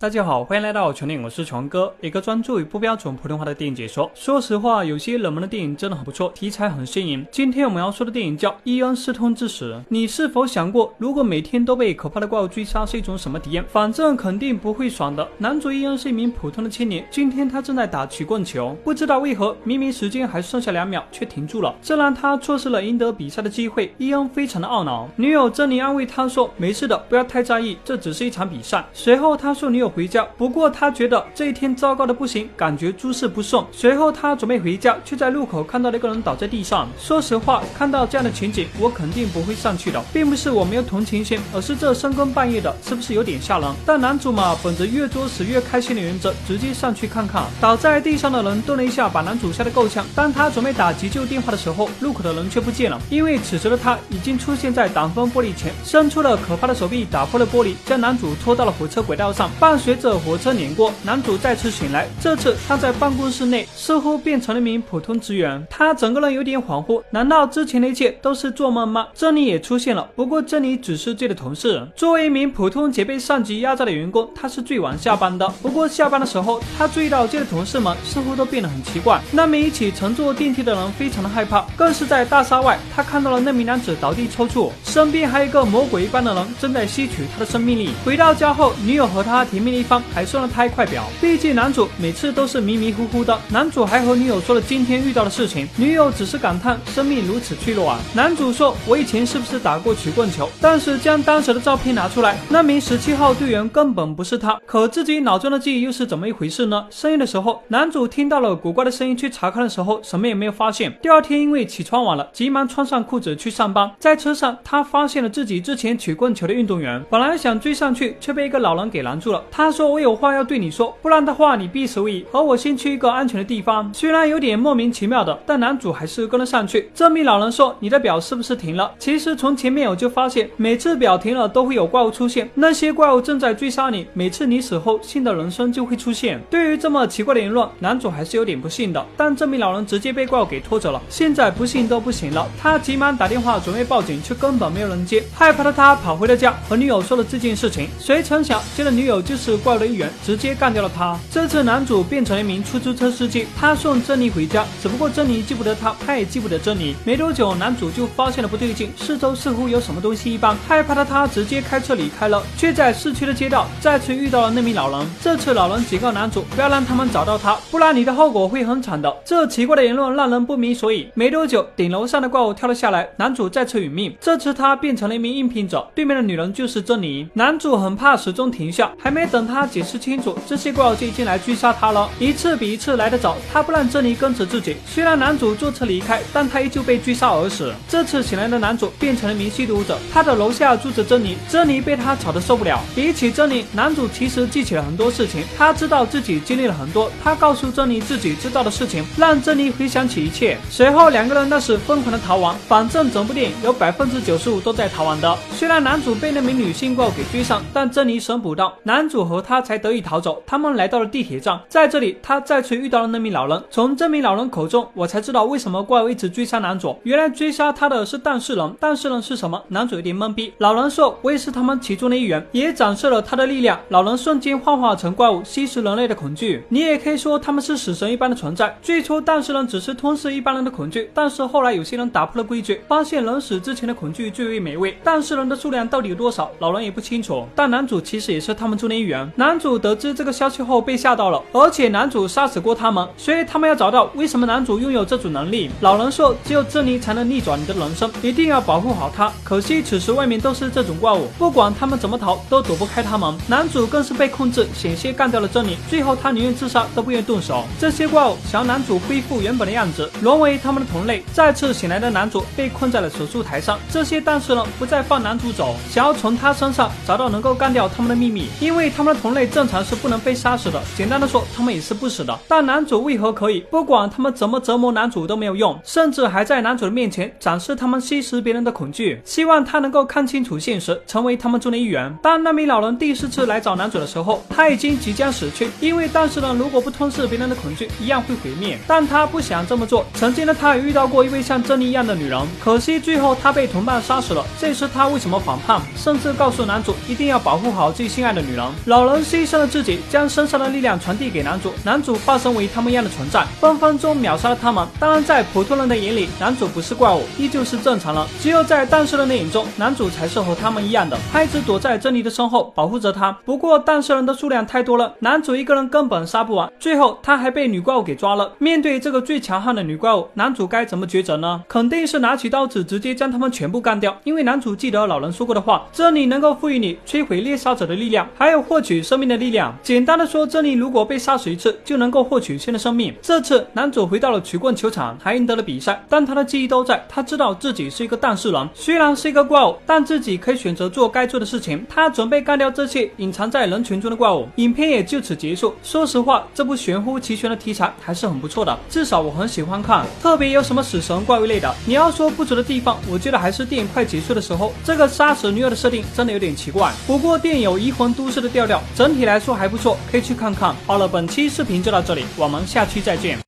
大家好，欢迎来到全电影，我是全哥，一个专注于不标准普通话的电影解说。说实话，有些冷门的电影真的很不错，题材很新颖。今天我们要说的电影叫《伊恩斯通之死》。你是否想过，如果每天都被可怕的怪物追杀，是一种什么体验？反正肯定不会爽的。男主伊恩是一名普通的青年，今天他正在打曲棍球，不知道为何，明明时间还剩下两秒，却停住了，这让他错失了赢得比赛的机会。伊恩非常的懊恼，女友珍妮安慰他说：“没事的，不要太在意，这只是一场比赛。”随后他说女友回家，不过。他觉得这一天糟糕的不行，感觉诸事不顺。随后他准备回家，却在路口看到了一个人倒在地上。说实话，看到这样的情景，我肯定不会上去的。并不是我没有同情心，而是这深更半夜的，是不是有点吓人？但男主嘛，本着越作死越开心的原则，直接上去看看。倒在地上的人顿了一下，把男主吓得够呛。当他准备打急救电话的时候，路口的人却不见了。因为此时的他已经出现在挡风玻璃前，伸出了可怕的手臂，打破了玻璃，将男主拖到了火车轨道上。伴随着火车。碾过，男主再次醒来。这次他在办公室内，似乎变成了一名普通职员。他整个人有点恍惚，难道之前的一切都是做梦吗？珍妮也出现了，不过珍妮只是这的同事。作为一名普通且被上级压榨的员工，他是最晚下班的。不过下班的时候，他注意到这的同事们似乎都变得很奇怪。那名一起乘坐电梯的人非常的害怕，更是在大厦外，他看到了那名男子倒地抽搐，身边还有一个魔鬼一般的人正在吸取他的生命力。回到家后，女友和他甜蜜一方，还送了。他一块表，毕竟男主每次都是迷迷糊糊的。男主还和女友说了今天遇到的事情，女友只是感叹生命如此脆弱啊。男主说：“我以前是不是打过曲棍球？”但是将当时的照片拿出来，那名十七号队员根本不是他。可自己脑中的记忆又是怎么一回事呢？深夜的时候，男主听到了古怪的声音，去查看的时候什么也没有发现。第二天因为起床晚了，急忙穿上裤子去上班。在车上，他发现了自己之前曲棍球的运动员，本来想追上去，却被一个老人给拦住了。他他说：“我有话要。”对你说，不然的话你必死无疑。和我先去一个安全的地方。虽然有点莫名其妙的，但男主还是跟了上去。这名老人说：“你的表是不是停了？”其实从前面我就发现，每次表停了都会有怪物出现，那些怪物正在追杀你。每次你死后，新的人生就会出现。对于这么奇怪的言论，男主还是有点不信的。但这名老人直接被怪物给拖走了，现在不信都不行了。他急忙打电话准备报警，却根本没有人接。害怕的他跑回了家，和女友说了这件事情。谁曾想，接的女友就是怪物一员。直接干掉了他。这次男主变成了一名出租车司机，他送珍妮回家。只不过珍妮记不得他，他也记不得珍妮。没多久，男主就发现了不对劲，四周似乎有什么东西一般。害怕的他直接开车离开了，却在市区的街道再次遇到了那名老人。这次老人警告男主不要让他们找到他，不然你的后果会很惨的。这奇怪的言论让人不明所以。没多久，顶楼上的怪物跳了下来，男主再次殒命。这次他变成了一名应聘者，对面的女人就是珍妮。男主很怕，始终停下，还没等他解释清楚。这些怪物就已经来追杀他了，一次比一次来得早。他不让珍妮跟着自己，虽然男主坐车离开，但他依旧被追杀而死。这次醒来的男主变成了一名吸毒者，他的楼下住着珍妮，珍妮被他吵得受不了。比起珍妮，男主其实记起了很多事情，他知道自己经历了很多。他告诉珍妮自己知道的事情，让珍妮回想起一切。随后两个人那是疯狂的逃亡，反正整部电影有百分之九十五都在逃亡的。虽然男主被那名女性怪物给追上，但珍妮神补刀，男主和他才得以逃走。他们来到了地铁站，在这里，他再次遇到了那名老人。从这名老人口中，我才知道为什么怪物一直追杀男主。原来追杀他的是当事人，当事人是什么？男主有点懵逼。老人说：“我也是他们其中的一员。”也展示了他的力量。老人瞬间幻化成怪物，吸食人类的恐惧。你也可以说他们是死神一般的存在。最初，当事人只是吞噬一般人的恐惧，但是后来有些人打破了规矩，发现人死之前的恐惧最为美味。当事人的数量到底有多少？老人也不清楚。但男主其实也是他们中的一员。男主得知这个。消息后被吓到了，而且男主杀死过他们，所以他们要找到为什么男主拥有这种能力。老人说，只有珍妮才能逆转你的人生，一定要保护好她。可惜此时外面都是这种怪物，不管他们怎么逃，都躲不开他们。男主更是被控制，险些干掉了珍妮，最后他宁愿自杀都不愿动手。这些怪物想要男主恢复原本的样子，沦为他们的同类。再次醒来的男主被困在了手术台上，这些当事人不再放男主走，想要从他身上找到能够干掉他们的秘密，因为他他们的同类正常是不能。被杀死的，简单的说，他们也是不死的。但男主为何可以？不管他们怎么折磨男主都没有用，甚至还在男主的面前展示他们吸食别人的恐惧，希望他能够看清楚现实，成为他们中的一员。当那名老人第四次来找男主的时候，他已经即将死去，因为当事人如果不吞噬别人的恐惧，一样会毁灭。但他不想这么做。曾经的他也遇到过一位像珍妮一样的女人，可惜最后他被同伴杀死了。这次他为什么反叛？甚至告诉男主一定要保护好自己心爱的女人。老人牺牲了自己，将身上的力量传递给男主，男主化身为他们一样的存在，分分钟秒杀了他们。当然，在普通人的眼里，男主不是怪物，依旧是正常人。只有在诞生人的电影中，男主才是和他们一样的，他一直躲在珍妮的身后保护着她。不过，诞生人的数量太多了，男主一个人根本杀不完，最后他还被女怪物给抓了。面对这个最强悍的女怪物，男主该怎么抉择呢？肯定是拿起刀子直接将他们全部干掉，因为男主记得老人说过的话：这里能够赋予你摧毁猎杀者的力量，还有获取生命的力量。简单的说，这里如果被杀死一次，就能够获取新的生命。这次男主回到了曲棍球场，还赢得了比赛，但他的记忆都在。他知道自己是一个当事人，虽然是一个怪物，但自己可以选择做该做的事情。他准备干掉这些隐藏在人群中的怪物。影片也就此结束。说实话，这部玄乎其玄的题材还是很不错的，至少我很喜欢看。特别有什么死神怪物类的，你要说不足的地方，我觉得还是电影快结束的时候，这个杀死女友的设定真的有点奇怪。不过电影有移魂都市的调整体来说还不错，可以去看看。好了，本期视频就到这里，我们下期再见。